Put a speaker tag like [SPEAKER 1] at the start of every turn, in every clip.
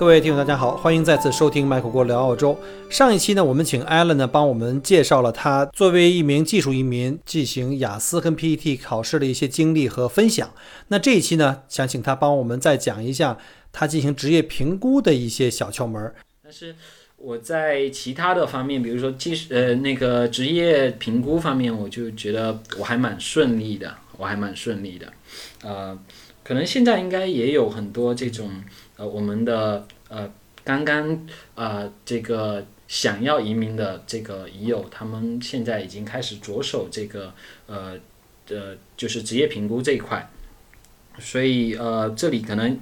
[SPEAKER 1] 各位听友，大家好，欢迎再次收听麦克郭聊澳洲。上一期呢，我们请 Alan 呢帮我们介绍了他作为一名技术移民进行雅思跟 PET 考试的一些经历和分享。那这一期呢，想请他帮我们再讲一下他进行职业评估的一些小窍门。
[SPEAKER 2] 但是我在其他的方面，比如说技术呃那个职业评估方面，我就觉得我还蛮顺利的，我还蛮顺利的。呃，可能现在应该也有很多这种。呃，我们的呃，刚刚呃，这个想要移民的这个已友，他们现在已经开始着手这个呃的，就是职业评估这一块，所以呃，这里可能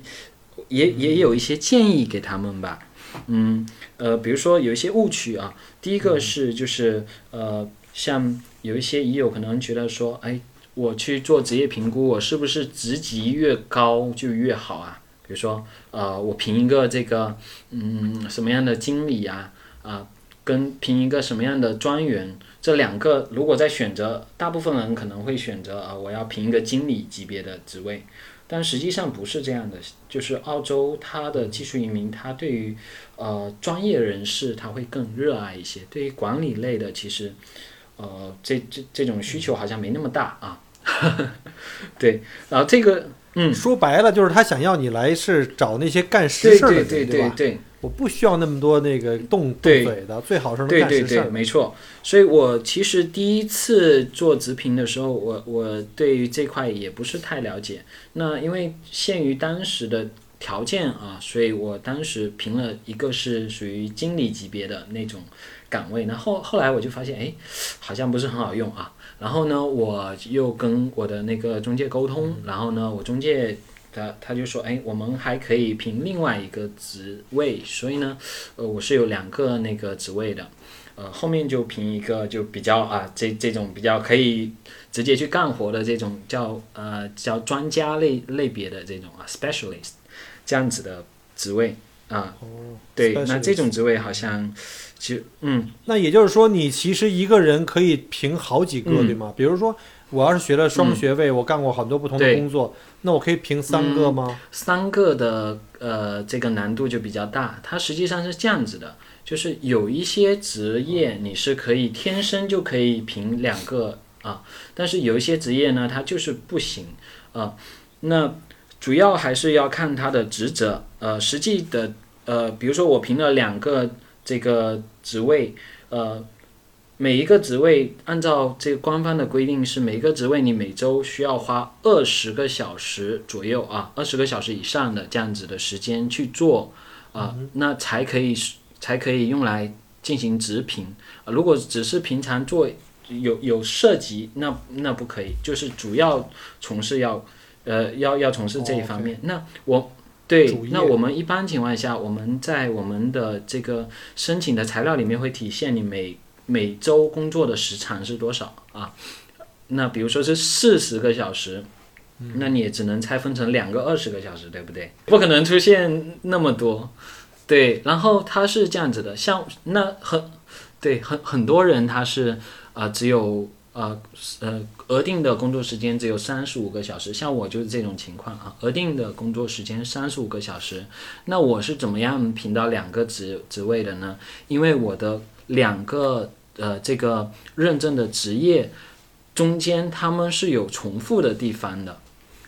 [SPEAKER 2] 也也有一些建议给他们吧，嗯，呃，比如说有一些误区啊，第一个是就是呃，像有一些已友可能觉得说，哎，我去做职业评估，我是不是职级越高就越好啊？比如说，呃，我评一个这个，嗯，什么样的经理呀，啊，跟评一个什么样的专员，这两个如果在选择，大部分人可能会选择啊，我要评一个经理级别的职位，但实际上不是这样的，就是澳洲它的技术移民，它对于呃专业人士他会更热爱一些，对于管理类的其实，呃，这这这种需求好像没那么大啊，对，然后这个。嗯，
[SPEAKER 1] 说白了就是他想要你来是找那些干实事的，
[SPEAKER 2] 对对对，
[SPEAKER 1] 我不需要那么多那个动动嘴的，最好是能干实
[SPEAKER 2] 事。没错，所以我其实第一次做直评的时候，我我对于这块也不是太了解。那因为限于当时的条件啊，所以我当时评了一个是属于经理级别的那种岗位。那后后来我就发现，哎，好像不是很好用啊。然后呢，我又跟我的那个中介沟通，然后呢，我中介他他就说，哎，我们还可以评另外一个职位，所以呢，呃，我是有两个那个职位的，呃，后面就评一个就比较啊，这这种比较可以直接去干活的这种叫呃叫专家类类别的这种啊 specialist 这样子的职位啊，对，那这种职位好像。其实，嗯，
[SPEAKER 1] 那也就是说，你其实一个人可以评好几个，对吗？比如说，我要是学了双学位，我干过很多不同的工作，那我可以评三个吗？
[SPEAKER 2] 三个的，呃，这个难度就比较大。它实际上是这样子的，就是有一些职业你是可以天生就可以评两个啊，但是有一些职业呢，它就是不行啊。那主要还是要看他的职责，呃，实际的，呃，比如说我评了两个。这个职位，呃，每一个职位按照这个官方的规定是每个职位你每周需要花二十个小时左右啊，二十个小时以上的这样子的时间去做啊，那才可以才可以用来进行直评。如果只是平常做有有涉及，那那不可以，就是主要从事要呃要要从事这一方面。那我。对，那我们一般情况下，我们在我们的这个申请的材料里面会体现你每每周工作的时长是多少啊？那比如说是四十个小时，那你也只能拆分成两个二十个小时，对不对？不可能出现那么多。对，然后他是这样子的，像那很对很很多人他是啊只有。呃呃，额定的工作时间只有三十五个小时，像我就是这种情况啊。额定的工作时间三十五个小时，那我是怎么样评到两个职职位的呢？因为我的两个呃这个认证的职业中间他们是有重复的地方的，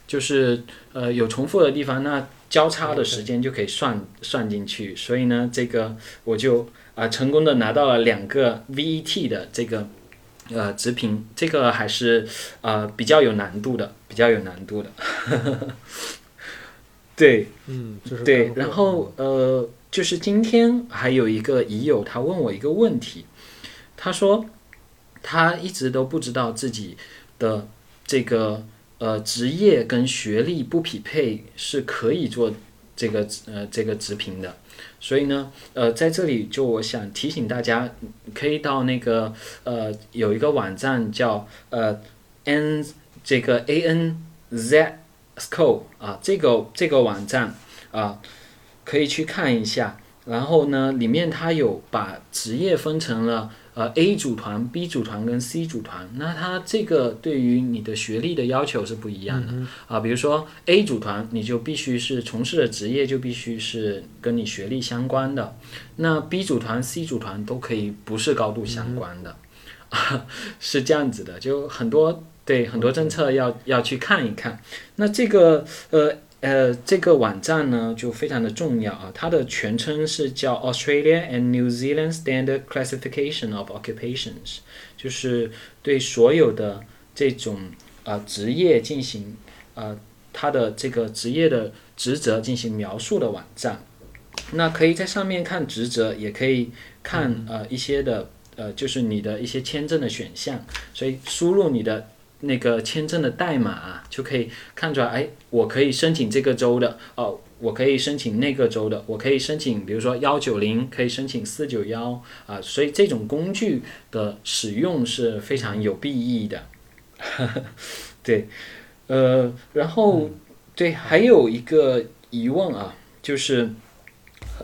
[SPEAKER 2] 就是呃有重复的地方，那交叉的时间就可以算算进去。所以呢，这个我就啊成功的拿到了两个 VET 的这个。呃，直评这个还是呃比较有难度的，比较有难度的。对，
[SPEAKER 1] 嗯，
[SPEAKER 2] 对。然后呃，就是今天还有一个已友，他问我一个问题，他说他一直都不知道自己的这个呃职业跟学历不匹配是可以做这个呃这个直评的。所以呢，呃，在这里就我想提醒大家，可以到那个呃有一个网站叫呃 n 这个 a n z s c o 啊，这个这个网站啊，可以去看一下。然后呢，里面它有把职业分成了呃 A 组团、B 组团跟 C 组团。那它这个对于你的学历的要求是不一样的啊。比如说 A 组团，你就必须是从事的职业就必须是跟你学历相关的。那 B 组团、C 组团都可以不是高度相关的，是这样子的。就很多对很多政策要要去看一看。那这个呃。呃，这个网站呢就非常的重要啊，它的全称是叫 Australia and New Zealand Standard Classification of Occupations，就是对所有的这种啊职业进行啊它的这个职业的职责进行描述的网站。那可以在上面看职责，也可以看呃一些的呃就是你的一些签证的选项，所以输入你的。那个签证的代码就可以看出来，哎，我可以申请这个州的，哦，我可以申请那个州的，我可以申请，比如说幺九零，可以申请四九幺，啊，所以这种工具的使用是非常有裨益的，对，呃，然后对，还有一个疑问啊，就是，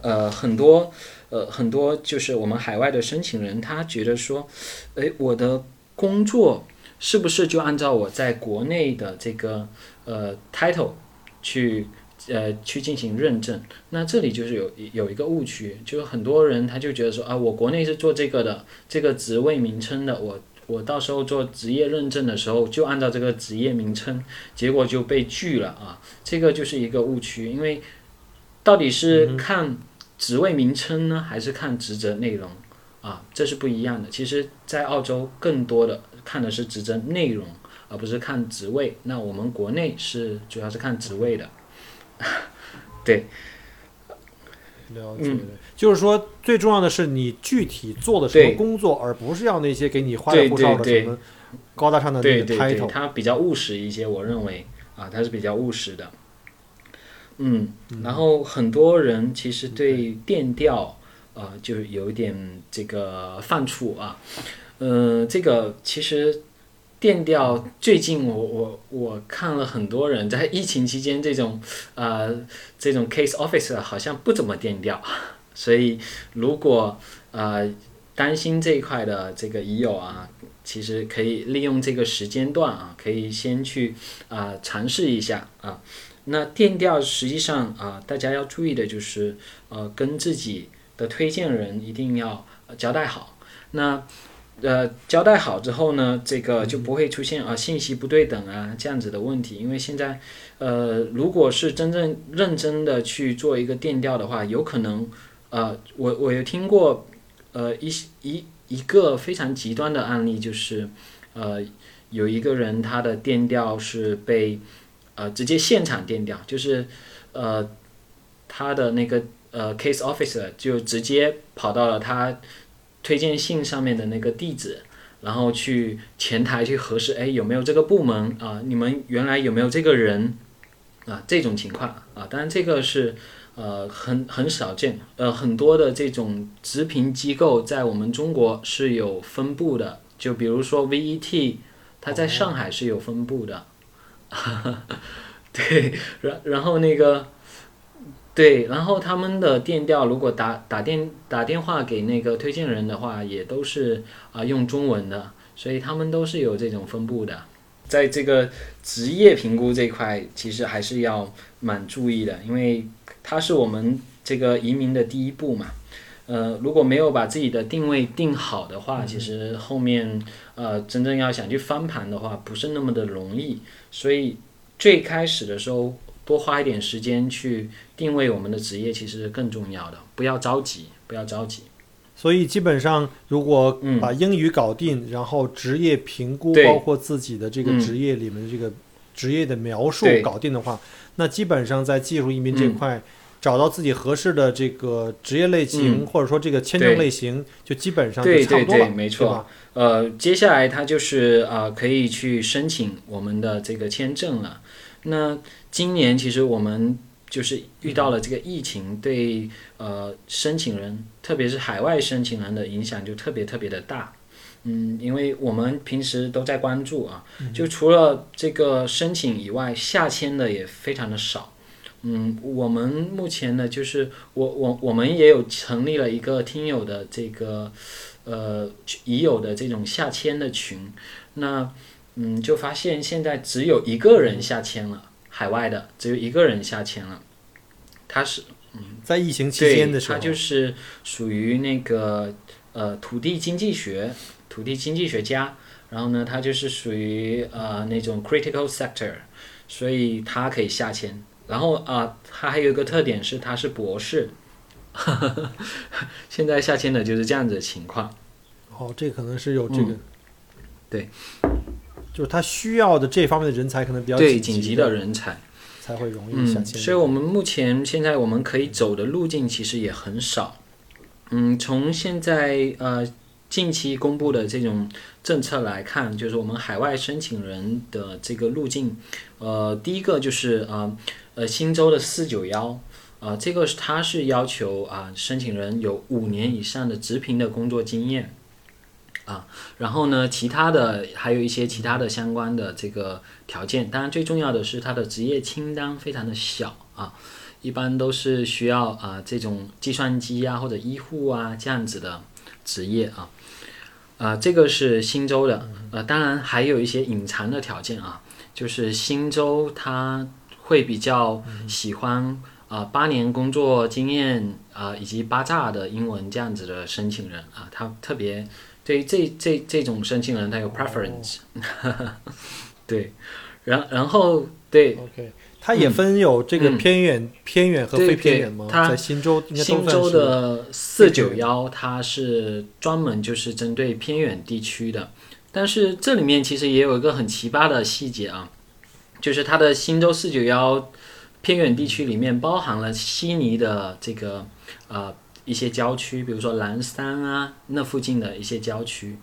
[SPEAKER 2] 呃，很多，呃，很多就是我们海外的申请人，他觉得说，哎，我的工作。是不是就按照我在国内的这个呃 title 去呃去进行认证？那这里就是有有一个误区，就是很多人他就觉得说啊，我国内是做这个的，这个职位名称的，我我到时候做职业认证的时候就按照这个职业名称，结果就被拒了啊，这个就是一个误区，因为到底是看职位名称呢，还是看职责内容啊？这是不一样的。其实，在澳洲更多的。看的是职责内容，而不是看职位。那我们国内是主要是看职位的，对。
[SPEAKER 1] 了解，就是说最重要的是你具体做的什么工作，而不是要那些给你花里胡哨的什么高大上的那个 title。
[SPEAKER 2] 它比较务实一些，我认为啊，它是比较务实的。嗯，然后很多人其实对电调啊，就有一点这个犯怵啊。嗯，这个其实电调最近我我我看了很多人在疫情期间这种呃这种 case office 好像不怎么电调，所以如果呃担心这一块的这个已友啊，其实可以利用这个时间段啊，可以先去啊尝试一下啊。那电调实际上啊，大家要注意的就是呃跟自己的推荐人一定要交代好那。呃，交代好之后呢，这个就不会出现啊信息不对等啊这样子的问题。因为现在，呃，如果是真正认真的去做一个电调的话，有可能，呃，我我有听过，呃，一一一个非常极端的案例，就是，呃，有一个人他的电调是被，呃，直接现场电调，就是，呃，他的那个呃 case officer 就直接跑到了他。推荐信上面的那个地址，然后去前台去核实，哎，有没有这个部门啊？你们原来有没有这个人啊？这种情况啊，当然这个是呃很很少见，呃很多的这种直评机构在我们中国是有分布的，就比如说 VET，它在上海是有分布的，对，然然后那个。对，然后他们的电调如果打打电打电话给那个推荐人的话，也都是啊用中文的，所以他们都是有这种分布的。在这个职业评估这块，其实还是要蛮注意的，因为它是我们这个移民的第一步嘛。呃，如果没有把自己的定位定好的话，其实后面呃真正要想去翻盘的话，不是那么的容易。所以最开始的时候。多花一点时间去定位我们的职业，其实是更重要的。不要着急，不要着急。
[SPEAKER 1] 所以基本上，如果把英语搞定，然后职业评估，包括自己的这个职业里面的这个职业的描述搞定的话，那基本上在技术移民这块找到自己合适的这个职业类型，或者说这个签证类型，就基本上就差不多了，
[SPEAKER 2] 没错。呃，接下来他就是啊，可以去申请我们的这个签证了。那今年其实我们就是遇到了这个疫情，对呃申请人，特别是海外申请人的影响就特别特别的大。嗯，因为我们平时都在关注啊，就除了这个申请以外，下签的也非常的少。嗯，我们目前呢，就是我我我们也有成立了一个听友的这个呃已有的这种下签的群，那嗯就发现现在只有一个人下签了，海外的只有一个人下签了，他是嗯
[SPEAKER 1] 在疫情期间的时候，
[SPEAKER 2] 他就是属于那个呃土地经济学土地经济学家，然后呢，他就是属于呃那种 critical sector，所以他可以下签。然后啊，他还有一个特点是他是博士，现在下签的就是这样子的情况。
[SPEAKER 1] 哦，这可能是有这个，
[SPEAKER 2] 对，
[SPEAKER 1] 就是他需要的这方面的人才可能比较
[SPEAKER 2] 对
[SPEAKER 1] 紧急
[SPEAKER 2] 紧急的人才。
[SPEAKER 1] 才会容易下
[SPEAKER 2] 嗯，所以我们目前现在我们可以走的路径其实也很少。嗯，从现在呃近期公布的这种政策来看，就是我们海外申请人的这个路径，呃，第一个就是呃呃新州的四九幺。啊，这个是它是要求啊，申请人有五年以上的直聘的工作经验，啊，然后呢，其他的还有一些其他的相关的这个条件，当然最重要的是它的职业清单非常的小啊，一般都是需要啊这种计算机啊或者医护啊这样子的职业啊，啊这个是新州的，呃当然还有一些隐藏的条件啊，就是新州它会比较喜欢啊八年工作经验啊以及八炸的英文这样子的申请人啊，他特别对于这这这种申请人他有 preference，、对，然然后对
[SPEAKER 1] OK，它也分有这个
[SPEAKER 2] 嗯。
[SPEAKER 1] 偏远、偏远和非偏远吗？新州
[SPEAKER 2] 新州的四九幺，它是专门就是针对偏远地区的，但是这里面其实也有一个很奇葩的细节啊，就是它的新州四九幺偏远地区里面包含了悉尼的这个呃一些郊区，比如说蓝山啊那附近的一些郊区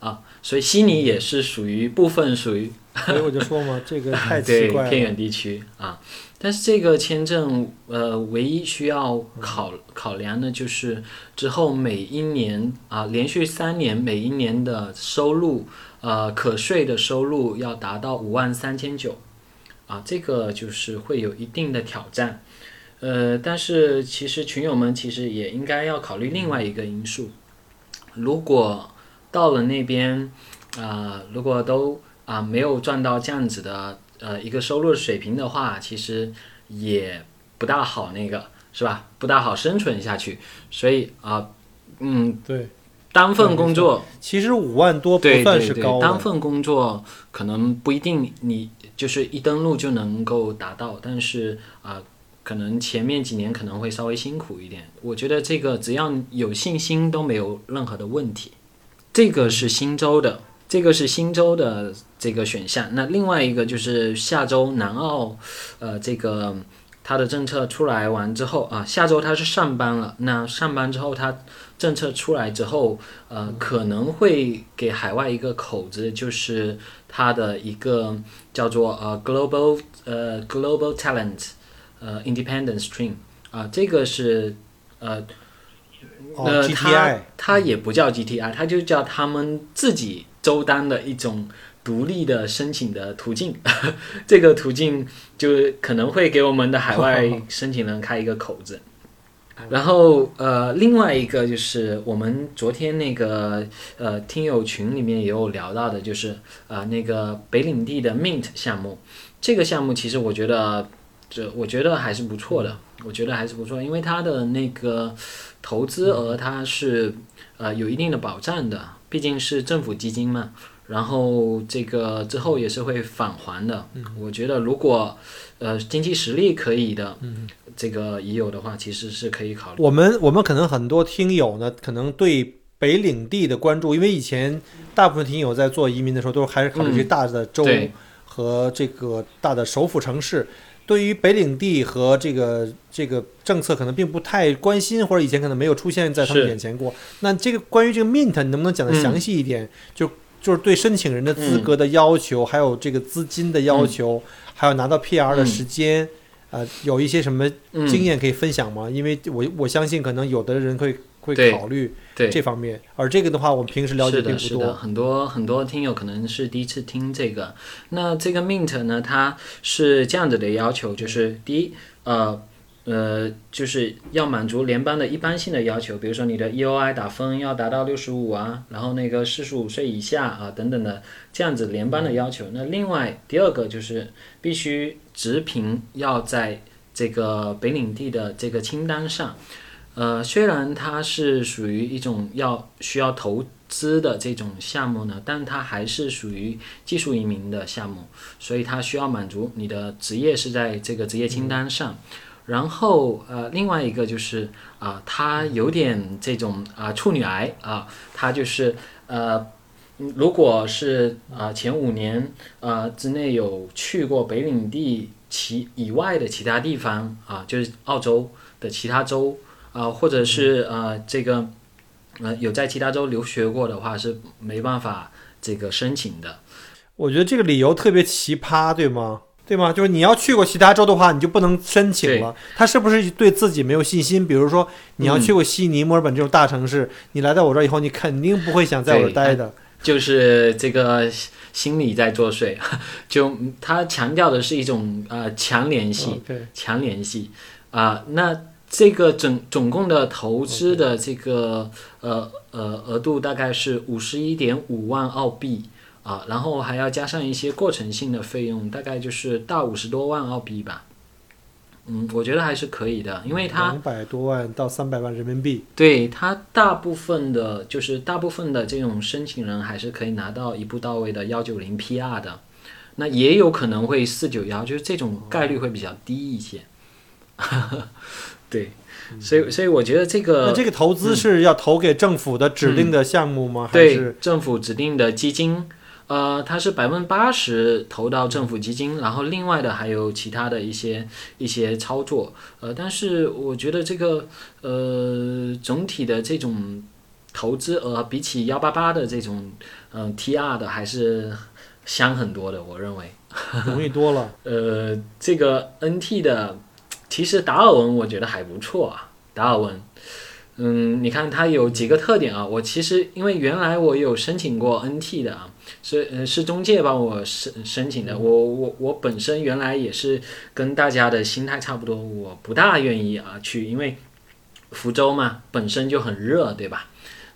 [SPEAKER 2] 啊，所以悉尼也是属于部分属于
[SPEAKER 1] 所以我就说嘛，这个太 奇
[SPEAKER 2] 对
[SPEAKER 1] 怪了。
[SPEAKER 2] 偏远地区啊。但是这个签证，呃，唯一需要考考量的就是之后每一年啊，连续三年每一年的收入，呃，可税的收入要达到五万三千九，啊，这个就是会有一定的挑战。呃，但是其实群友们其实也应该要考虑另外一个因素，如果到了那边，啊、如果都啊、没有赚到这样子的呃一个收入水平的话，其实也不大好那个是吧？不大好生存下去。所以啊、嗯，
[SPEAKER 1] 对，
[SPEAKER 2] 单份工作
[SPEAKER 1] 其实五万多不算是高，的。
[SPEAKER 2] 单份工作可能不一定你就是一登录就能够达到，但是啊、可能前面几年可能会稍微辛苦一点。我觉得这个只要有信心都没有任何的问题。这个是新州的，这个是新州的这个选项。那另外一个就是下周南澳，呃，这个它的政策出来完之后啊，下周它是上班了。那上班之后，它政策出来之后，呃，可能会给海外一个口子，就是它的一个叫做呃 global 呃 global talent 呃 independent stream 啊、这个是呃
[SPEAKER 1] 哦
[SPEAKER 2] 呃
[SPEAKER 1] ，，GTI
[SPEAKER 2] 它它也不叫 GTI，它就叫他们自己周单的一种独立的申请的途径。这个途径就可能会给我们的海外 申请人开一个口子。然后呃，另外一个就是我们昨天那个呃听友群里面也有聊到的，就是呃那个北领地的 Mint 项目，这个项目其实我觉得这我觉得还是不错的，我觉得还是不错，因为它的那个投资额它是呃有一定的保障的，毕竟是政府基金嘛。然后这个之后也是会返还的。我觉得如果呃经济实力可以的，这个已有的话，其实是可以考虑。
[SPEAKER 1] 我们我们可能很多听友呢，可能对北领地的关注，因为以前大部分听友在做移民的时候，都还是考虑这大的州和这个大的首府城市。对于北领地和这个这个政策，可能并不太关心，或者以前可能没有出现在他们眼前过。那这个关于这个 Mint，你能不能讲的
[SPEAKER 2] 嗯
[SPEAKER 1] 详细一点？就就是对申请人的资格的要求，还有这个资金的要求，还有拿到 PR 的时间，呃，有一些什么
[SPEAKER 2] 嗯，
[SPEAKER 1] 经验可以分享吗？因为我我相信可能有的人会会考虑
[SPEAKER 2] 对，
[SPEAKER 1] 这方面，而这个的话，我们平时了解
[SPEAKER 2] 的，
[SPEAKER 1] 并不
[SPEAKER 2] 是的，
[SPEAKER 1] 多。
[SPEAKER 2] 很多很多听友可能是第一次听这个。那这个 Mint 呢，它是这样子的要求，就是第一，呃呃，就是要满足联邦的一般性的要求，比如说你的 EOI 打分要达到六十五啊，然后那个四十五岁以下啊等等的这样子联邦的要求。那另外第二个就是必须直评要在这个北领地的这个清单上。呃，虽然它是属于一种要需要投资的这种项目呢，但它还是属于技术移民的项目，所以它需要满足你的职业是在这个职业清单上。然后呃，另外一个就是啊、它有点这种啊、处女癌啊、它就是呃，如果是啊、前五年啊之内有去过北领地其以外的其他地方啊、就是澳洲的其他州啊、或者是呃这个呃有在其他州留学过的话是没办法这个申请的。
[SPEAKER 1] 我觉得这个理由特别奇葩，对吗？对吗？就是你要去过其他州的话，你就不能申请了。他是不是对自己没有信心？比如说，你要去过悉尼、墨尔本这种大城市，你来到我这儿以后，你肯定不会想在我这儿待的。
[SPEAKER 2] 就是这个心理在作祟，就嗯他强调的是一种呃强联系
[SPEAKER 1] ，OK，
[SPEAKER 2] 强联系啊、那这个总总共的投资的这个呃呃额度大概是五十一点五万澳币啊、然后还要加上一些过程性的费用，大概就是大五十多万澳币吧。嗯，我觉得还是可以的，因为它
[SPEAKER 1] 两百多万到三百万人民币。
[SPEAKER 2] 对它大部分的，就是大部分的这种申请人还是可以拿到一步到位的幺九零 PR 的，那也有可能会四九幺，就是这种概率会比较低一些。对，所以所以我觉得这个
[SPEAKER 1] 那
[SPEAKER 2] 个
[SPEAKER 1] 这个投资是要投给政府的指定的项目吗？还
[SPEAKER 2] 对
[SPEAKER 1] 是
[SPEAKER 2] 政府指定的基金，呃，它是百分之八十投到政府基金，然后另外的还有其他的一些一些操作，呃，但是我觉得这个呃总体的这种投资额比起幺八八的这种嗯、呃 TR 的还是香很多的，我认为。
[SPEAKER 1] 容易多了？
[SPEAKER 2] 呃，这个 NT 的，其实达尔文我觉得还不错啊，达尔文。嗯，你看它有几个特点啊？我其实因为原来我有申请过 NT 的啊，是呃是中介帮我申申请的。我我我本身原来也是跟大家的心态差不多，我不大愿意啊去，因为福州嘛本身就很热，对吧？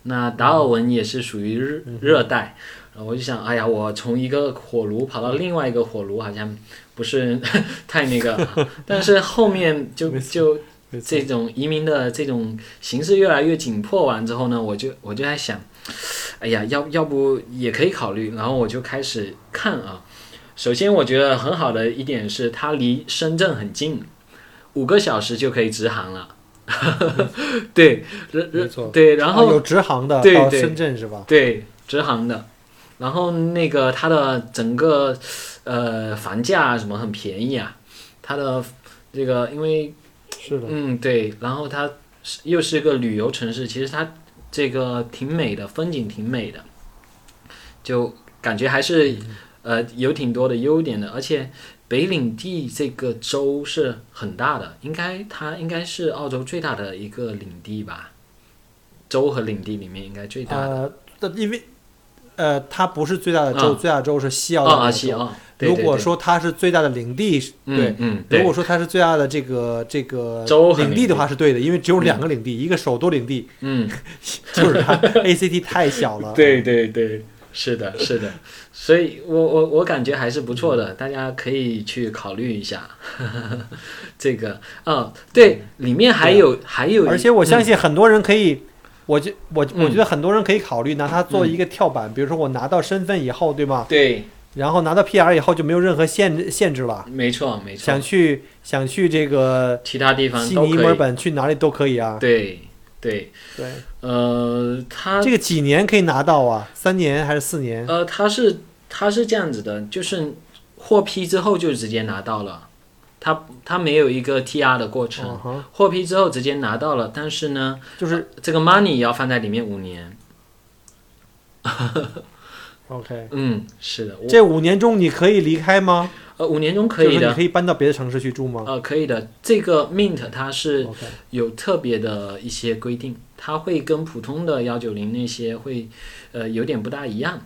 [SPEAKER 2] 那达尔文也是属于热热带，然后我就想，哎呀，我从一个火炉跑到另外一个火炉，好像不是 太那个啊。但是后面就就这种移民的这种形势越来越紧迫完之后呢，我就我就在想，哎呀，要要不也可以考虑。然后我就开始看啊。首先，我觉得很好的一点是它离深圳很近，五个小时就可以直航了。对，然
[SPEAKER 1] 没错
[SPEAKER 2] 对，然后
[SPEAKER 1] 啊有直航的
[SPEAKER 2] 对
[SPEAKER 1] 深圳是吧？
[SPEAKER 2] 对，直航的。然后那个它的整个呃房价啊什么很便宜啊，它的这个因为
[SPEAKER 1] 是的，
[SPEAKER 2] 嗯对，然后它是又是个旅游城市，其实它这个挺美的，风景挺美的，就感觉还是呃有挺多的优点的，而且北领地这个州是很大的，应该它应该是澳洲最大的一个领地吧，州和领地里面应该最大的。
[SPEAKER 1] 呃，因为呃，它不是最大的州，
[SPEAKER 2] 啊。
[SPEAKER 1] 最大的州是西澳。如果说它是最大的领地，
[SPEAKER 2] 嗯
[SPEAKER 1] 对，
[SPEAKER 2] 嗯，
[SPEAKER 1] 如果说它是最大的这个这个
[SPEAKER 2] 州
[SPEAKER 1] 领地的话是对的，因为只有两个领地，一个首都领地，
[SPEAKER 2] 嗯，
[SPEAKER 1] 就是它 ACT 太小了。
[SPEAKER 2] 对对对，是的，是的，所以我我我感觉还是不错的，大家可以去考虑一下。这个。嗯，对，里面还有还有，
[SPEAKER 1] 而且我相
[SPEAKER 2] 嗯。
[SPEAKER 1] 信很多人可以，我觉我我
[SPEAKER 2] 嗯
[SPEAKER 1] 觉得很多人可以考虑拿它做一个跳板，比如说我拿到身份以后，对吗？
[SPEAKER 2] 对，
[SPEAKER 1] 然后拿到 PR 以后就没有任何限制限制了，
[SPEAKER 2] 没错没错
[SPEAKER 1] 想，去想去这个
[SPEAKER 2] 其他地方
[SPEAKER 1] 悉尼、墨尔。本去哪里都可以啊。
[SPEAKER 2] 对对，
[SPEAKER 1] 对，
[SPEAKER 2] 呃，他
[SPEAKER 1] 这个几年可以拿到啊？三年还是四年？
[SPEAKER 2] 呃他是他是这样子的，就是获批之后就直接拿到了，他他没有一个 TR 的过程。获批之后直接拿到了，但是呢，
[SPEAKER 1] 就是
[SPEAKER 2] 这个 money 也要放在里面五年。
[SPEAKER 1] OK。
[SPEAKER 2] 嗯，是的，
[SPEAKER 1] 这五年中你可以离开吗？
[SPEAKER 2] 呃，五年中可以的
[SPEAKER 1] 你，可以搬到别的城市去住吗
[SPEAKER 2] 呃，可以的。这个 Mint 它是有特别的一些规定，它会跟普通的幺九零那些会呃有点不大一样，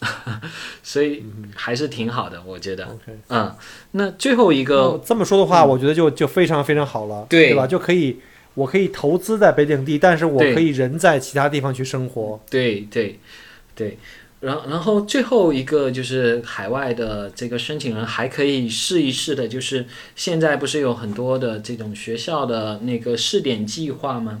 [SPEAKER 2] 所以还是挺好的，我觉得。嗯，那最后一个
[SPEAKER 1] 那这么说的话，我觉得就就非常非常好了，
[SPEAKER 2] 对
[SPEAKER 1] 对吧？就可以，我可以投资在北领地，但是我可以人在其他地方去生活。
[SPEAKER 2] 对对对，然然后最后一个就是海外的这个申请人还可以试一试的，就是现在不是有很多的这种学校的那个试点计划吗？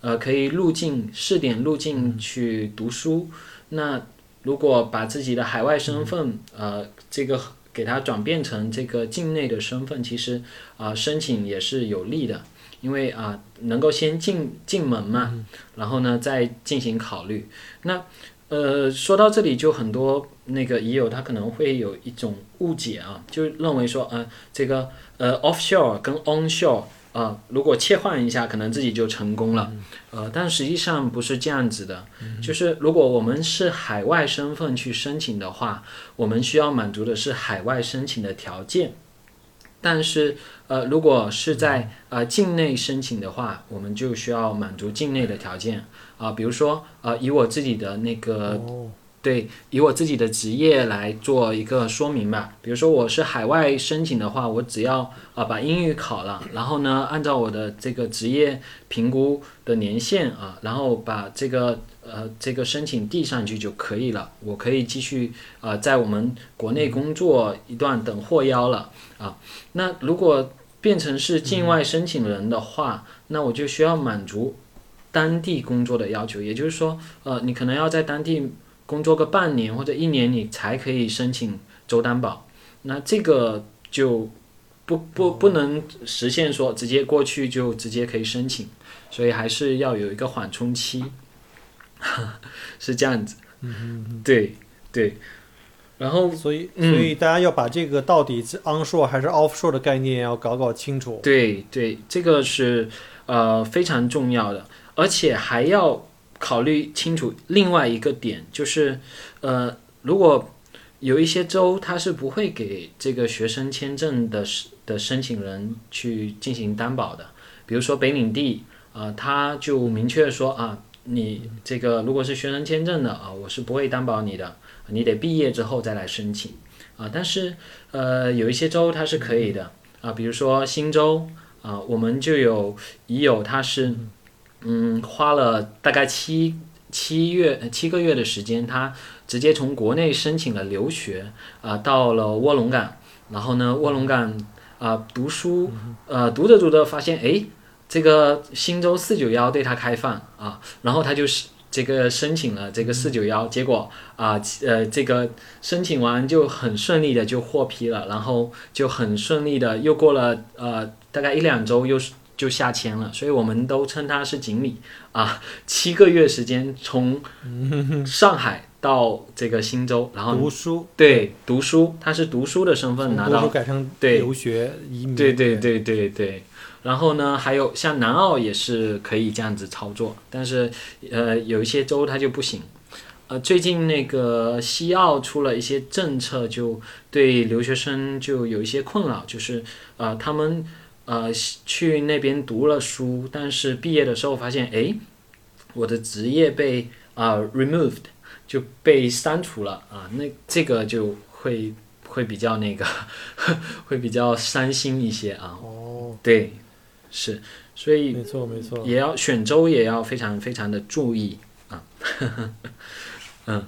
[SPEAKER 2] 呃，可以入境试点入境去读书。那如果把自己的海外身份，呃，这个给它转变成这个境内的身份，其实啊、申请也是有利的，因为啊、能够先进进门嘛，然后呢再进行考虑。那呃，说到这里，就很多那个也有他可能会有一种误解啊，就认为说，呃，这个呃 offshore 跟 onshore 啊、如果切换一下，可能自己就成功了。呃，但实际上不是这样子的，就是如果我们是海外身份去申请的话，我们需要满足的是海外申请的条件。但是，呃，如果是在呃境内申请的话，我们就需要满足境内的条件啊、比如说，呃，以我自己的那个
[SPEAKER 1] 哦，
[SPEAKER 2] 对，以我自己的职业来做一个说明吧。比如说我是海外申请的话，我只要啊、把英语考了，然后呢按照我的这个职业评估的年限啊，然后把这个呃这个申请递上去就可以了。我可以继续呃在我们国内工作一段等获邀了啊。那如果变成是境外申请人的话，那我就需要满足当地工作的要求，也就是说，呃，你可能要在当地工作个半年或者一年，你才可以申请州担保。那这个就不不不能实现说直接过去就直接可以申请，所以还是要有一个缓冲期，是这样子。嗯对对，然后
[SPEAKER 1] 所以
[SPEAKER 2] 嗯
[SPEAKER 1] 所以大家要把这个到底是 onshore 还是 offshore 的概念要搞搞清楚。
[SPEAKER 2] 对对，这个是呃非常重要的，而且还要考虑清楚。另外一个点，就是呃，如果有一些州它是不会给这个学生签证的的申请人去进行担保的，比如说北领地啊、呃，他就明确说啊，你这个如果是学生签证的啊，我是不会担保你的，你得毕业之后再来申请。啊。但是呃，有一些州它是可以的。啊，比如说新州啊，我们就有已有它是嗯花了大概七七月七个月的时间，他直接从国内申请了留学啊，到了卧龙岗，然后呢，卧龙岗啊读书，呃，读着读着发现，哎，这个新州四九幺对他开放啊，然后他就是这个申请了这个四九幺，结果啊，呃，这个申请完就很顺利的就获批了，然后就很顺利的又过了呃大概一两周又是就下签了，所以我们都称他是锦鲤啊，七个月时间从上海到这个新州，然后
[SPEAKER 1] 读书，
[SPEAKER 2] 对读书，他是读书的身份拿到，
[SPEAKER 1] 改成
[SPEAKER 2] 对
[SPEAKER 1] 留学移民。
[SPEAKER 2] 对对对对对。然后呢，还有像南澳也是可以这样子操作，但是呃有一些州它就不行。呃，最近那个西澳出了一些政策，就对留学生就有一些困扰，就是呃他们呃去那边读了书，但是毕业的时候发现，哎，我的职业被啊、removed 就被删除了啊，那这个就会会比较那个 会比较伤心一些啊。
[SPEAKER 1] 哦，
[SPEAKER 2] 对，是，所以
[SPEAKER 1] 没错没错。
[SPEAKER 2] 也要选州也要非常非常的注意啊。嗯，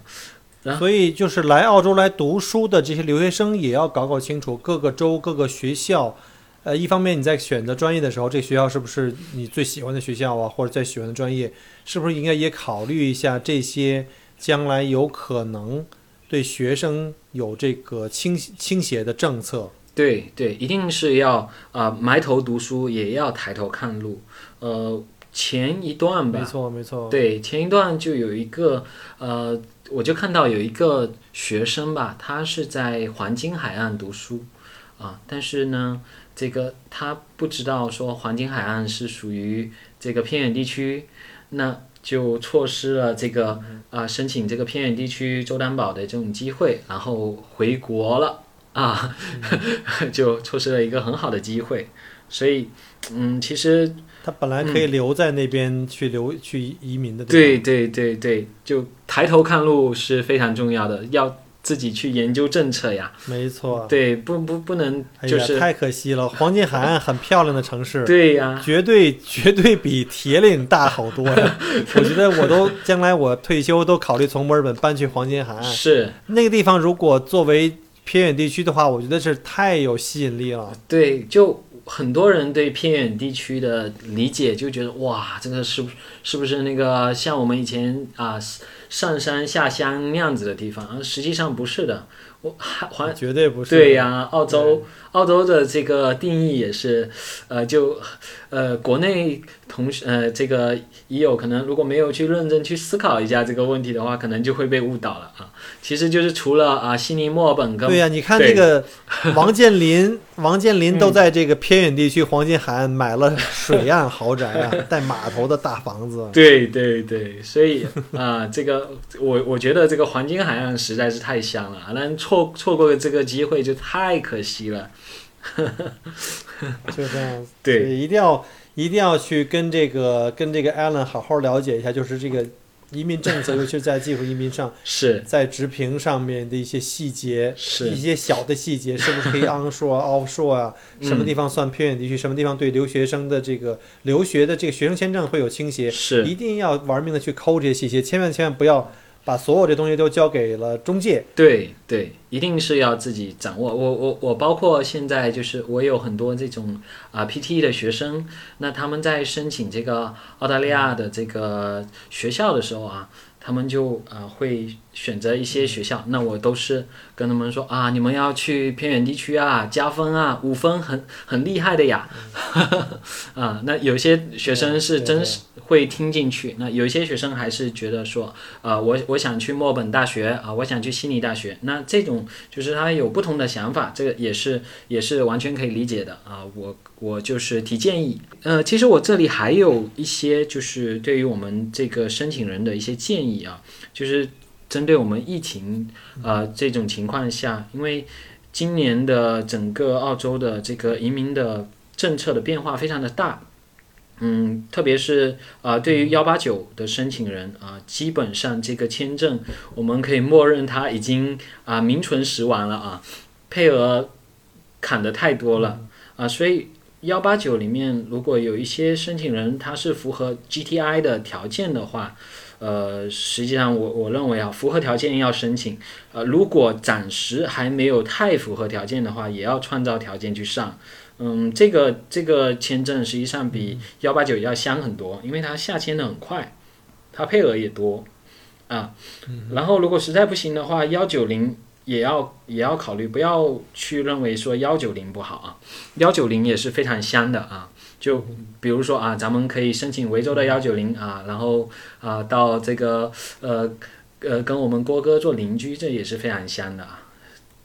[SPEAKER 2] 然后
[SPEAKER 1] 所以就是来澳洲来读书的这些留学生也要搞搞清楚各个州各个学校，呃，一方面你在选择专业的时候，这个学校是不是你最喜欢的学校啊，或者最喜欢的专业，是不是应该也考虑一下这些将来有可能对学生有这个倾倾斜的政策？
[SPEAKER 2] 对对，一定是要啊、埋头读书，也要抬头看路。呃，前一段吧，
[SPEAKER 1] 没错没错。
[SPEAKER 2] 对，前一段就有一个呃，我就看到有一个学生吧，他是在黄金海岸读书啊，但是呢，这个他不知道说黄金海岸是属于这个偏远地区，那就错失了这个啊、申请这个偏远地区州担保的这种机会，然后回国了啊，就错失了一个很好的机会。所以，嗯，其实
[SPEAKER 1] 他本来可以留在那边去留去移民的。
[SPEAKER 2] 对对对对，就抬头看路是非常重要的，要自己去研究政策呀。
[SPEAKER 1] 没错。
[SPEAKER 2] 对，不不不能就是
[SPEAKER 1] 太可惜了！黄金海岸很漂亮的城市，
[SPEAKER 2] 对呀，
[SPEAKER 1] 绝对绝对比铁岭大好多呀！我觉得我都将来我退休都考虑从墨尔本搬去黄金海岸。
[SPEAKER 2] 是
[SPEAKER 1] 那个地方如果作为偏远地区的话，我觉得是太有吸引力了。
[SPEAKER 2] 对，就很多人对偏远地区的理解就觉得哇，这个是不是不是那个像我们以前啊上山下乡那样子的地方啊？实际上不是的，我还还
[SPEAKER 1] 绝对不是。
[SPEAKER 2] 对呀、澳洲澳洲的这个定义也是，呃，就呃国内同学呃这个也有可能如果没有去认真去思考一下这个问题的话，可能就会被误导了啊。其实就是除了啊悉尼、墨尔本跟
[SPEAKER 1] 对呀、你看
[SPEAKER 2] 对
[SPEAKER 1] 这个王健林，王健林都在这个偏远地区黄金海岸买了水岸豪宅啊，带码头的大房子。
[SPEAKER 2] 对对对，所以啊、这个我我觉得这个黄金海岸实在是太香了，但错错过这个机会就太可惜了。
[SPEAKER 1] 就这样子，
[SPEAKER 2] 对
[SPEAKER 1] 一定要一定要去跟这个跟这个 Alan 好好了解一下，就是这个移民政策，尤其是在技术移民上，
[SPEAKER 2] 是
[SPEAKER 1] 在直评上面的一些细节，
[SPEAKER 2] 是
[SPEAKER 1] 一些小的细节，是不是可以 onshore 啊、offshore 啊？
[SPEAKER 2] 嗯
[SPEAKER 1] 什么地方算偏远地区？什么地方对留学生的这个留学的这个学生签证会有倾斜？
[SPEAKER 2] 是
[SPEAKER 1] 一定要玩命的去抠这些细节，千万千万不要把所有这东西都交给了中介。
[SPEAKER 2] 对对，一定是要自己掌握。我我我包括现在就是我有很多这种啊、PT 的学生，那他们在申请这个澳大利亚的这个学校的时候啊，他们就啊、会选择一些学校，那我都是跟他们说啊，你们要去偏远地区啊，加分啊，五分很很厉害的呀。啊，那有些学生是
[SPEAKER 1] 对对
[SPEAKER 2] 真是会听进去，那有一些学生还是觉得说，啊，我我想去墨尔本大学啊，我想去悉尼大学，那这种就是他有不同的想法，这个也是也是完全可以理解的啊。我我就是提建议，呃，其实我这里还有一些就是对于我们这个申请人的一些建议啊，就是针对我们疫情呃这种情况下，因为今年的整个澳洲的这个移民的政策的变化非常的大。嗯，特别是啊、对于幺八九的申请人啊、基本上这个签证我们可以默认他已经啊、名存实亡了啊，配额砍的太多了啊，所以幺八九里面如果有一些申请人他是符合 GTI 的条件的话，呃，实际上我我认为啊，符合条件要申请，呃，如果暂时还没有太符合条件的话，也要创造条件去上。嗯，这个这个签证实际上比幺八九要香很多，因为它下签的很快，它配额也多啊。然后如果实在不行的话，幺九零也要也要考虑，不要去认为说幺九零不好啊，幺九零也是非常香的啊。就比如说啊，咱们可以申请维州的幺九零啊，然后啊到这个呃呃跟我们郭哥做邻居，这也是非常香的啊。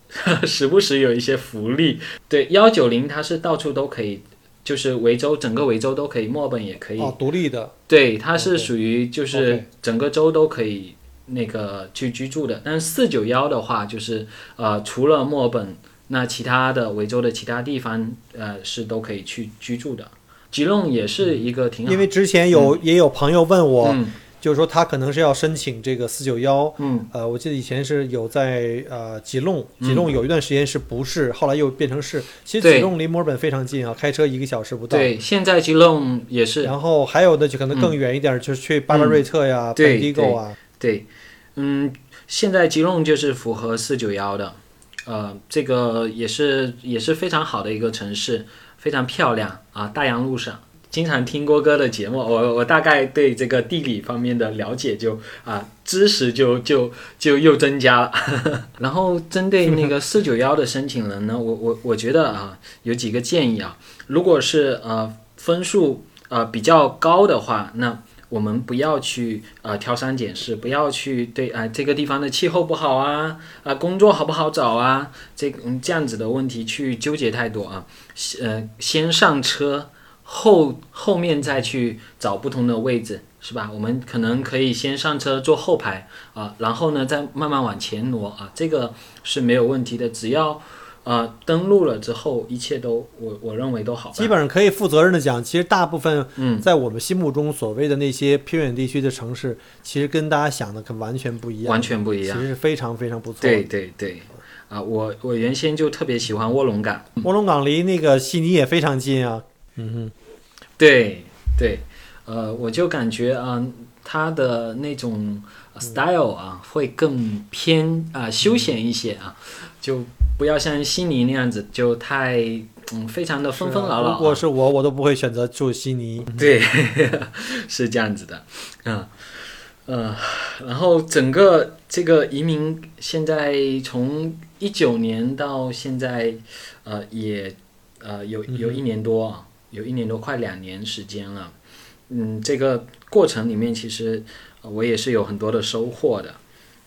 [SPEAKER 2] 时不时有一些福利，对幺九零它是到处都可以，就是维州整个维州都可以，墨尔本也可以。
[SPEAKER 1] 哦，独立的，
[SPEAKER 2] 对，它是属于就是整个州都可以那个去居住的。但是四九幺的话，就是呃除了墨尔本，那其他的维州的其他地方呃是都可以去居住的。吉隆也是一个挺好，
[SPEAKER 1] 因为之前有、也有朋友问我，
[SPEAKER 2] 嗯
[SPEAKER 1] 就是说他可能是要申请这个四九幺。
[SPEAKER 2] 嗯
[SPEAKER 1] 呃，我记得以前是有在呃吉隆，
[SPEAKER 2] 嗯
[SPEAKER 1] 吉隆有一段时间是不是，后来又变成是。其实吉隆离墨尔本非常近啊，开车一个小时不到。
[SPEAKER 2] 对，现在吉隆也是
[SPEAKER 1] 然后还有的就可能更远一点，就是去巴拉瑞特呀。
[SPEAKER 2] 对，嗯，现在吉隆就是符合四九幺的，呃，这个也是也是非常好的一个城市，非常漂亮啊，大洋路上。经常听郭哥的节目，我我大概对这个地理方面的了解就啊知识就就就又增加了。然后针对那个 四九幺的申请人呢，我我我觉得啊有几个建议啊，如果是呃分数呃比较高的话，那我们不要去呃挑三拣四，不要去对啊、这个地方的气候不好啊，啊、工作好不好找啊，这个嗯这样子的问题去纠结太多啊，呃先上车，后后面再去找不同的位置。是吧？我们可能可以先上车坐后排啊，然后呢再慢慢往前挪啊，这个是没有问题的。只要呃登录了之后，一切都我我认为都好。
[SPEAKER 1] 基本上可以负责任的讲，其实大部分
[SPEAKER 2] 嗯，
[SPEAKER 1] 在我们心目中所谓的那些偏远地区的城市，其实跟大家想的可完全不一样，
[SPEAKER 2] 完全不一样
[SPEAKER 1] 其。实是非常非常不错的。
[SPEAKER 2] 对对对，啊，我我原先就特别喜欢卧龙岗。
[SPEAKER 1] 卧龙岗离那个悉尼也非常近啊。嗯哼，
[SPEAKER 2] 对对，呃，我就感觉啊、他的那种 style 啊，会更偏啊、休闲一些啊，就不要像悉尼那样子，就太嗯非常的纷纷扰扰、
[SPEAKER 1] 如果是我，我都不会选择住悉尼。
[SPEAKER 2] 对，是这样子的，嗯，呃，然后整个这个移民现在从一九年到现在，呃，也呃有有一年多啊，有一年多快两年时间了，嗯，这个过程里面其实我也是有很多的收获的，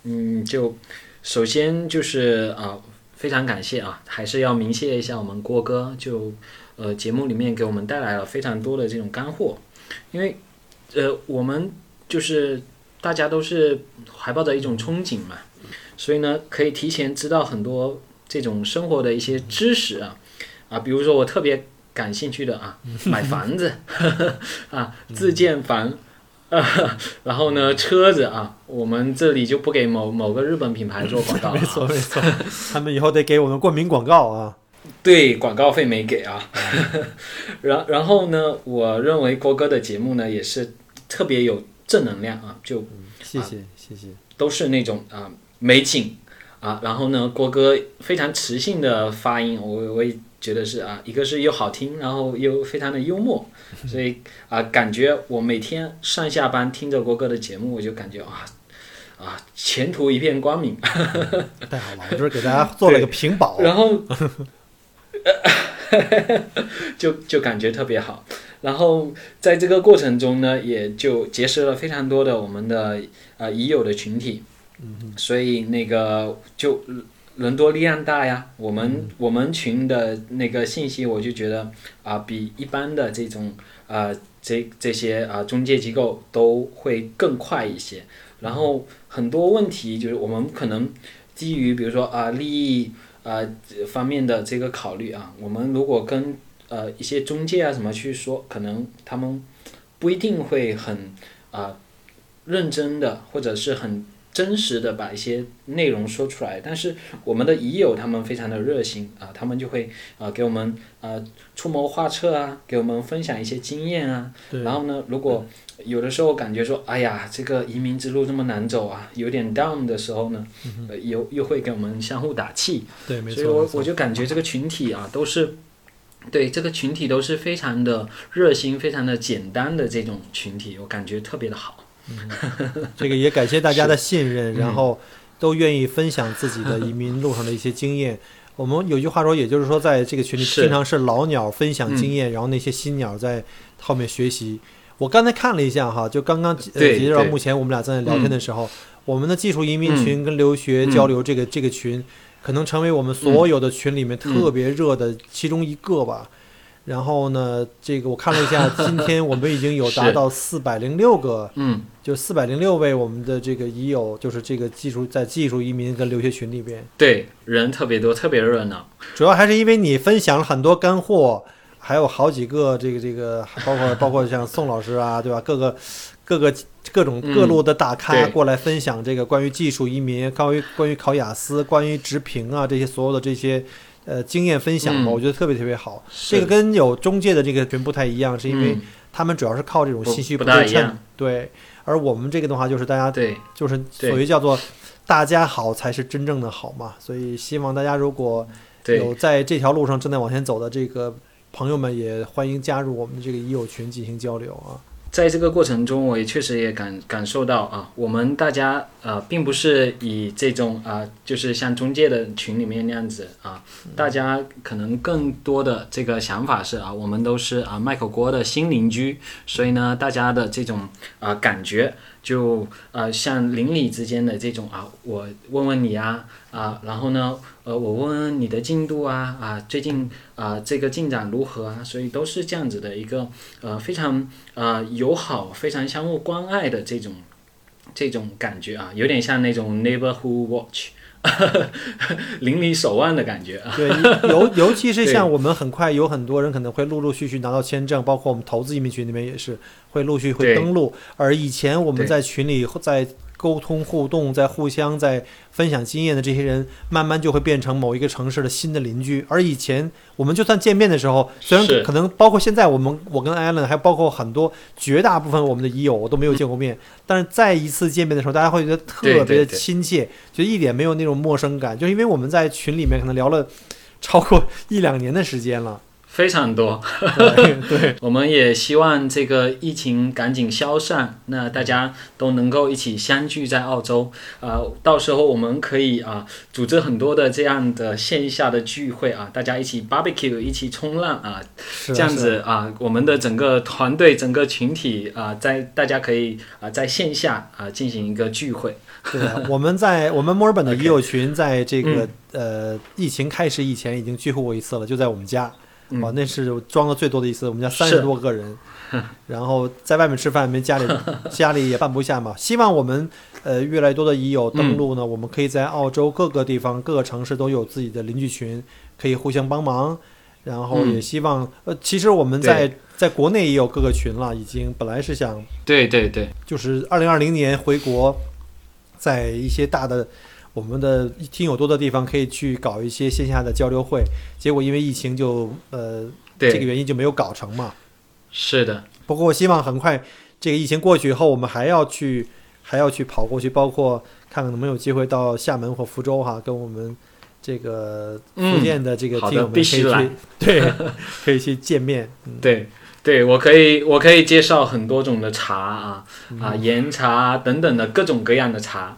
[SPEAKER 2] 嗯，就首先就是啊、非常感谢啊，还是要鸣谢一下我们郭哥，就呃节目里面给我们带来了非常多的这种干货，因为呃我们就是大家都是怀抱着一种憧憬嘛，所以呢可以提前知道很多这种生活的一些知识啊。啊，比如说我特别感兴趣的啊，买房子 啊，自建房。啊，然后呢，车子啊，我们这里就不给某某个日本品牌做广告 了、
[SPEAKER 1] 没
[SPEAKER 2] 啊，
[SPEAKER 1] 错没错，他们以后得给我们冠名广告啊。
[SPEAKER 2] 对，广告费没给啊。然然后呢，我认为郭哥的节目呢也是特别有正能量啊，就
[SPEAKER 1] 谢谢谢谢。
[SPEAKER 2] 都是那种啊、美景啊，然后呢，郭哥非常磁性的发音，我我也觉得是啊，一个是又好听，然后又非常的幽默，所以啊，感觉我每天上下班听着国歌的节目，我就感觉啊啊，前途一片光明。
[SPEAKER 1] 太好了，我就是给大家做了一个屏保。
[SPEAKER 2] 然后就就感觉特别好。然后在这个过程中呢，也就结识了非常多的我们的呃已有的群体，所以那个就人多力量大呀。我们、我们群的那个信息，我就觉得啊、比一般的这种啊、这这些啊、中介机构都会更快一些。然后很多问题就是我们可能基于比如说啊、利益啊、方面的这个考虑啊，我们如果跟呃一些中介啊什么去说，可能他们不一定会很啊、认真的或者是很真实的把一些内容说出来，但是我们的已友他们非常的热心啊，他们就会啊、给我们啊、出谋划策啊，给我们分享一些经验啊，然后呢，如果有的时候感觉说，哎呀，这个移民之路这么难走啊，有点 down 的时候呢，呃、又又会给我们相互打气，
[SPEAKER 1] 对，没
[SPEAKER 2] 所以
[SPEAKER 1] 错。没错
[SPEAKER 2] 我我就感觉这个群体啊，都是对这个群体都是非常的热心、非常的简单的这种群体，我感觉特别的好。
[SPEAKER 1] 这个也感谢大家的信任，
[SPEAKER 2] 嗯
[SPEAKER 1] 然后都愿意分享自己的移民路上的一些经验。我们有句话说，也就是说，在这个群里经常是老鸟分享经
[SPEAKER 2] 嗯。
[SPEAKER 1] 验，然后那些新鸟在后面学习。我刚才看了一下哈，就刚刚截止到目前我们俩在聊天的时候，我们的技术移民群跟留学
[SPEAKER 2] 嗯。
[SPEAKER 1] 交流这个、这个群，可能成为我们所有的群里面特别热的其中一个吧。然后呢，这个我看了一下，今天我们已经有达到四百零六个
[SPEAKER 2] 嗯，
[SPEAKER 1] 就四百零六位我们的这个已有，就是这个技术在技术移民跟留学群里边，
[SPEAKER 2] 对，人特别多，特别热闹。
[SPEAKER 1] 主要还是因为你分享了很多干货，还有好几个这个这个，包括 包括像宋老师啊，对吧？各个各个各种
[SPEAKER 2] 嗯。
[SPEAKER 1] 各路的大咖过来分享这个关于技术移民、关于关于考雅思、关于直评啊这些所有的这些呃经验分享吧，
[SPEAKER 2] 嗯。
[SPEAKER 1] 我觉得特别特别好。这个跟有中介的这个群不太一样，是因为
[SPEAKER 2] 嗯。
[SPEAKER 1] 他们主要是靠这种
[SPEAKER 2] 不
[SPEAKER 1] 信息
[SPEAKER 2] 不
[SPEAKER 1] 对称对，而我们这个的话就是大家
[SPEAKER 2] 对。
[SPEAKER 1] 就是所谓叫做大家好才是真正的好嘛，所以希望大家如果有在这条路上正在往前走的这个朋友们，也欢迎加入我们这个已友群进行交流啊。
[SPEAKER 2] 在这个过程中，我也确实也感感受到啊，我们大家呃，并不是以这种啊、就是像中介的群里面那样子啊，大家可能更多的这个想法是啊，我们都是啊麦口锅的新邻居，所以呢，大家的这种啊感觉就呃像邻里之间的这种啊，我问问你啊啊，然后呢，呃，我问问你的进度啊啊，最近啊这个进展如何啊，所以都是这样子的一个呃非常呃友好、非常相互关爱的这种这种感觉啊，有点像那种 neighborhood watch 邻里手腕的感觉啊。
[SPEAKER 1] 对，尤 尤其是像我们很快有很多人可能会陆陆续续拿到签证，包括我们投资移民群里面也是会陆续会登录。而以前我们在群里在沟通互动，在互相在分享经验的这些人，慢慢就会变成某一个城市的新的邻居。而以前我们就算见面的时候，虽然可能包括现在我们我跟艾伦，还包括很多绝大部分我们的已友我都没有见过面，但是再一次见面的时候，大家会觉得特别的亲切，就一点没有那种陌生感，就因为我们在群里面可能聊了超过一两年的时间了。
[SPEAKER 2] 非常多，
[SPEAKER 1] 对对，
[SPEAKER 2] 我们也希望这个疫情赶紧消散，那大家都能够一起相聚在澳洲，啊、到时候我们可以啊、组织很多的这样的线下的聚会啊，大家一起 barbecue，一起冲浪啊，这样子啊，我们的整个团队、整个群体啊，在大家可以啊在线下啊进行一个聚会。
[SPEAKER 1] 我们在我们墨尔本的 已友群，在这个、
[SPEAKER 2] 嗯。
[SPEAKER 1] 呃疫情开始以前已经聚会过一次了，就在我们家。
[SPEAKER 2] 嗯。
[SPEAKER 1] 哇，那是装的最多的一次，我们家三十多个人，然后在外面吃饭，没家里 家里也办不下嘛。希望我们呃越来越多的已友登录呢，我们可以在澳洲各个地方、各个城市都有自己的邻居群，可以互相帮忙。然后也
[SPEAKER 2] 嗯。
[SPEAKER 1] 希望，呃，其实我们在在国内也有各个群了，已经本来是想
[SPEAKER 2] 对对对，
[SPEAKER 1] 就是二零二零年回国，在一些大的我们的听友多的地方，可以去搞一些线下的交流会。结果因为疫情就呃这个原因就没有搞成嘛。
[SPEAKER 2] 是的，
[SPEAKER 1] 不过我希望很快这个疫情过去以后，我们还要去还要去跑过去，包括看看能不能有机会到厦门或福州哈，跟我们这个福
[SPEAKER 2] 嗯，
[SPEAKER 1] 建的这个听友们可以去、对 可以去见面。嗯，
[SPEAKER 2] 对对，我可以我可以介绍很多种的茶啊啊，岩茶等等的各种各样的茶。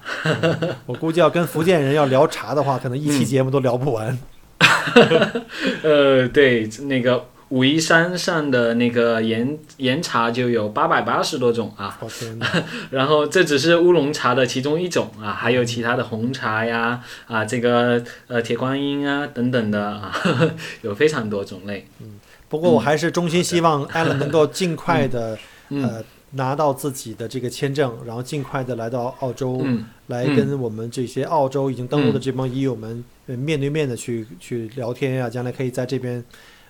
[SPEAKER 1] 我估计要跟福建人要聊茶的话，可能一期
[SPEAKER 2] 嗯
[SPEAKER 1] 节目都聊不完。
[SPEAKER 2] 呃，对，那个武夷山上的那个岩岩茶就有八百八十多种啊！然后这只是乌龙茶的其中一种啊，还有其他的红茶呀啊，这个呃铁观音啊等等的啊，有非常多种类。
[SPEAKER 1] 不过我还是衷心希望艾伦 能够尽快的、
[SPEAKER 2] 嗯
[SPEAKER 1] 呃拿到自己的这个签证，然后尽快的来到澳洲，
[SPEAKER 2] 嗯，
[SPEAKER 1] 来跟我们这些澳洲已经登陆的这帮医友们、呃面对面的去去聊天呀、将来可以在这边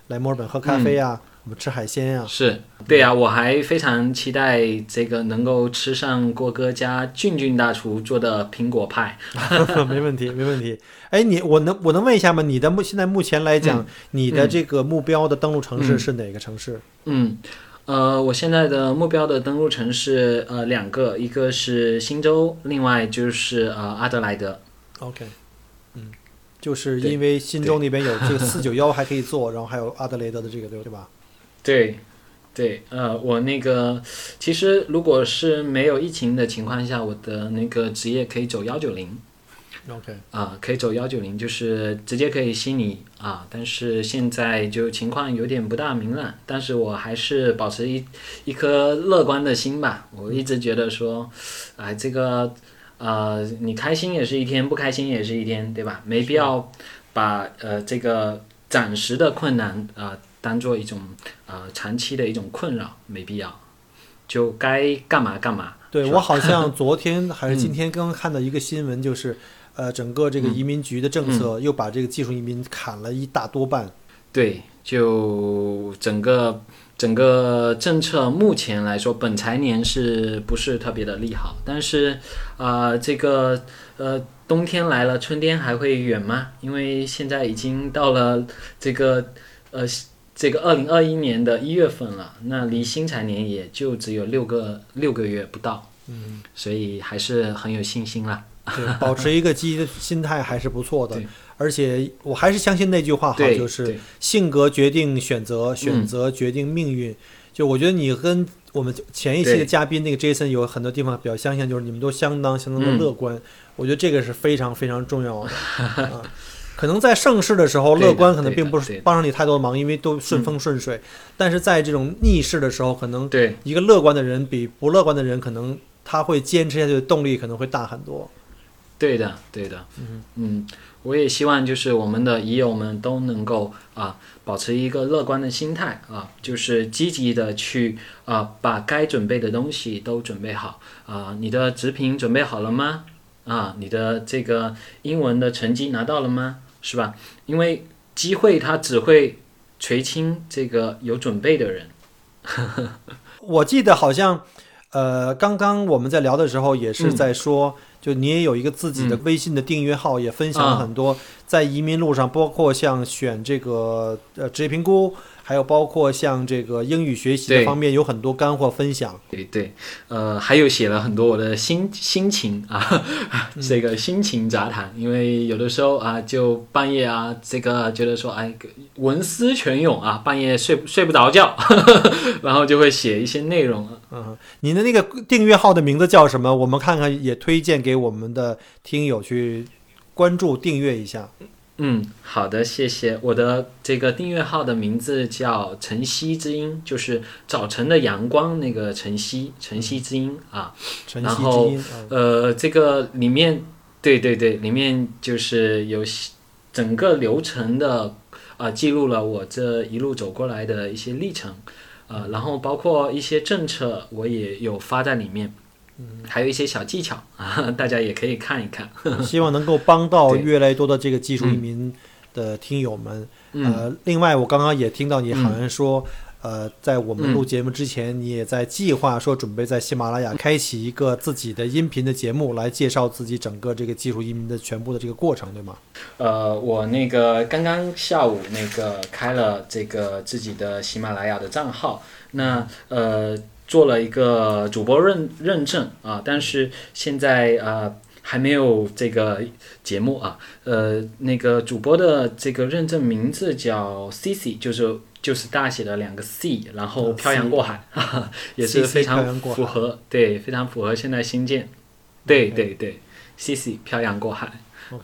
[SPEAKER 1] 来墨尔本喝咖啡呀、我们吃海鲜呀、
[SPEAKER 2] 是对呀、我还非常期待这个能够吃上郭哥家俊俊大厨做的苹果派。
[SPEAKER 1] 没问题，没问题。哎，你我能我能问一下吗？你的目现在目前来讲，
[SPEAKER 2] 嗯
[SPEAKER 1] 你的这个目标的登陆城市
[SPEAKER 2] 嗯
[SPEAKER 1] 是哪个城市？
[SPEAKER 2] 嗯，呃，我现在的目标的登陆城市呃两个，一个是新州，另外就是呃阿德莱德。
[SPEAKER 1] OK，嗯，就是因为新州那边有这个 四九幺还可以做，然后还有阿德莱德的这个对对吧？
[SPEAKER 2] 对，对，呃，我那个其实如果是没有疫情的情况下，我的那个职业可以走幺九零。
[SPEAKER 1] OK，
[SPEAKER 2] 啊，可以走幺九零，就是直接可以悉尼啊，但是现在就情况有点不大明朗，但是我还是保持一一颗乐观的心吧。我一直觉得说，哎，这个呃，你开心也是一天，不开心也是一天，对吧？没必要把呃这个暂时的困难啊、当做一种呃长期的一种困扰，没必要，就该干嘛干嘛。
[SPEAKER 1] 对我好像昨天还是今
[SPEAKER 2] 嗯
[SPEAKER 1] 天刚刚看到一个新闻，就是 呃，整个这个
[SPEAKER 2] 嗯
[SPEAKER 1] 移民局的政策又把这个技术移民砍了一大多半。
[SPEAKER 2] 对，就整个整个政策目前来说，本财年是不是特别的利好？但是，啊，这个呃，冬天来了，春天还会远吗？因为现在已经到了这个呃这个二零二一年的一月份了，那离新财年也就只有六个六个月不到，
[SPEAKER 1] 嗯，
[SPEAKER 2] 所以还是很有信心啦。
[SPEAKER 1] 对，保持一个积极的心态还是不错的
[SPEAKER 2] 对。
[SPEAKER 1] 而且我还是相信那句话哈，就是性格决定选择，
[SPEAKER 2] 嗯
[SPEAKER 1] 选择决定命运。就我觉得你跟我们前一期的嘉宾那个 Jason 有很多地方比较相像，就是你们都相当相当的
[SPEAKER 2] 嗯
[SPEAKER 1] 乐观。我觉得这个是非常非常重要的啊。可能在盛世的时候，乐观可能并不是帮上你太多的忙，因为都顺风顺水。但是在这种逆势的时候，可能
[SPEAKER 2] 对。
[SPEAKER 1] 一个乐观的人比不乐观的人，可能他会坚持下去的动力可能会大很多。
[SPEAKER 2] 对的，对的，
[SPEAKER 1] 嗯
[SPEAKER 2] 嗯，我也希望就是我们的乙友们都能够啊，保持一个乐观的心态啊，就是积极的去啊，把该准备的东西都准备好啊。你的直评准备好了吗？啊，你的这个英文的成绩拿到了吗？是吧？因为机会它只会垂青这个有准备的人。
[SPEAKER 1] 我记得好像，呃，刚刚我们在聊的时候也是在说，就你也有一个自己的微信的订阅号，也分享了很多在移民路上，包括像选这个呃职业评估。还有包括像这个英语学习的方面，有很多干货分享。
[SPEAKER 2] 对对，呃，还有写了很多我的心心情啊，这个心情杂谈。因为有的时候啊，就半夜啊，这个觉得说，哎，文思泉涌啊，半夜睡睡不着觉，然后就会写一些内容。
[SPEAKER 1] 嗯，您的那个订阅号的名字叫什么？我们看看，也推荐给我们的听友去关注订阅一下。
[SPEAKER 2] 嗯，好的，谢谢。我的这个订阅号的名字叫晨曦之音，就是早晨的阳光那个晨曦，晨曦之音啊。
[SPEAKER 1] 晨
[SPEAKER 2] 曦之音。呃，这个里面，对对对，里面就是有整个流程的啊，记录了我这一路走过来的一些历程，呃，然后包括一些政策，我也有发在里面。还有一些小技巧啊，大家也可以看一看。
[SPEAKER 1] 希望能够帮到越来越多的这个技术移民的听友们。呃，另外我刚刚也听到你好像说，呃，在我们录节目之前，你也在计划说准备在喜马拉雅开启一个自己的音频的节目，来介绍自己整个这个技术移民的全部的这个过程，对吗？
[SPEAKER 2] 呃，我那个刚刚下午那个开了这个自己的喜马拉雅的账号，那呃。做了一个主播认认证啊，但是现在啊还没有这个节目啊，呃，那个主播的这个认证名字叫 C C，就是就是大写的两个 C，然后漂洋过海，也是非常符合，对，非常符合现在新建，对对对，C C 漂洋过海，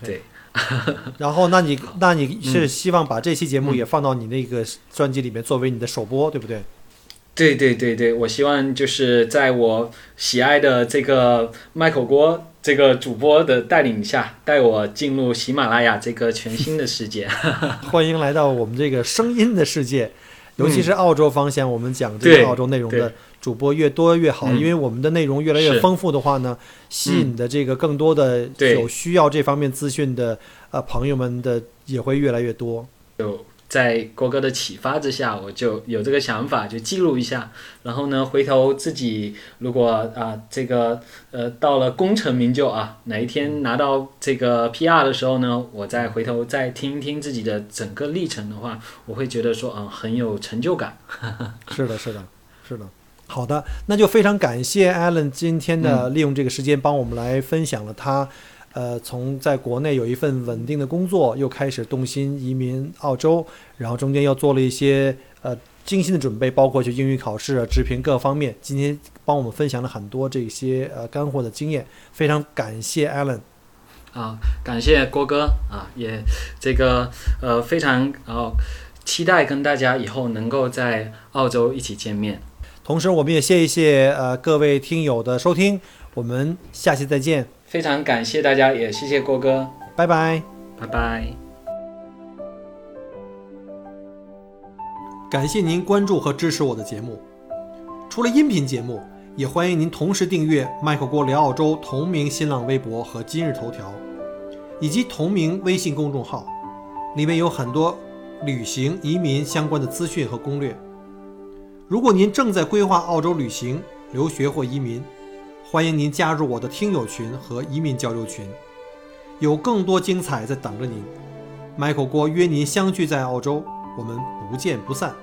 [SPEAKER 2] 对，
[SPEAKER 1] 然后那你那你是希望把这期节目也放到你那个专辑里面作为你的首播，对不对？
[SPEAKER 2] 对对对对，我希望就是在我喜爱的这个麦口锅这个主播的带领下，带我进入喜马拉雅这个全新的世界。
[SPEAKER 1] 欢迎来到我们这个声音的世界，尤其是澳洲方向，我们讲这个澳洲内容的主播越多越好，因为我们的内容越来越丰富的话呢，吸引的这个更多的有需要这方面资讯的呃朋友们的也会越来越多。
[SPEAKER 2] 有。在郭哥的启发之下，我就有这个想法，就记录一下。然后呢，回头自己如果啊，这个呃，到了功成名就啊，哪一天拿到这个 PR 的时候呢，我再回头再听一听自己的整个历程的话，我会觉得说，嗯，很有成就感。
[SPEAKER 1] 是的，是的，是的。好的，那就非常感谢 Allen 今天的利用这个时间帮我们来分享了他。呃，从在国内有一份稳定的工作，又开始动心移民澳洲，然后中间又做了一些呃精心的准备，包括去英语考试、直评各方面。今天帮我们分享了很多这些呃干货的经验，非常感谢 Allen。
[SPEAKER 2] 啊，感谢郭哥啊，也这个呃非常呃期待跟大家以后能够在澳洲一起见面。
[SPEAKER 1] 同时，我们也谢一谢呃各位听友的收听，我们下期再见。
[SPEAKER 2] 非常感谢大家，也谢谢郭哥，
[SPEAKER 1] 拜拜，
[SPEAKER 2] 拜拜。
[SPEAKER 1] 感谢您关注和支持我的节目。除了音频节目，也欢迎您同时订阅“麦克郭聊澳洲”同名新浪微博和今日头条，以及同名微信公众号，里面有很多旅行、移民相关的资讯和攻略。如果您正在规划澳洲旅行、留学或移民，欢迎您加入我的听友群和移民交流群，有更多精彩在等着您。Michael 郭约您相聚在澳洲，我们不见不散。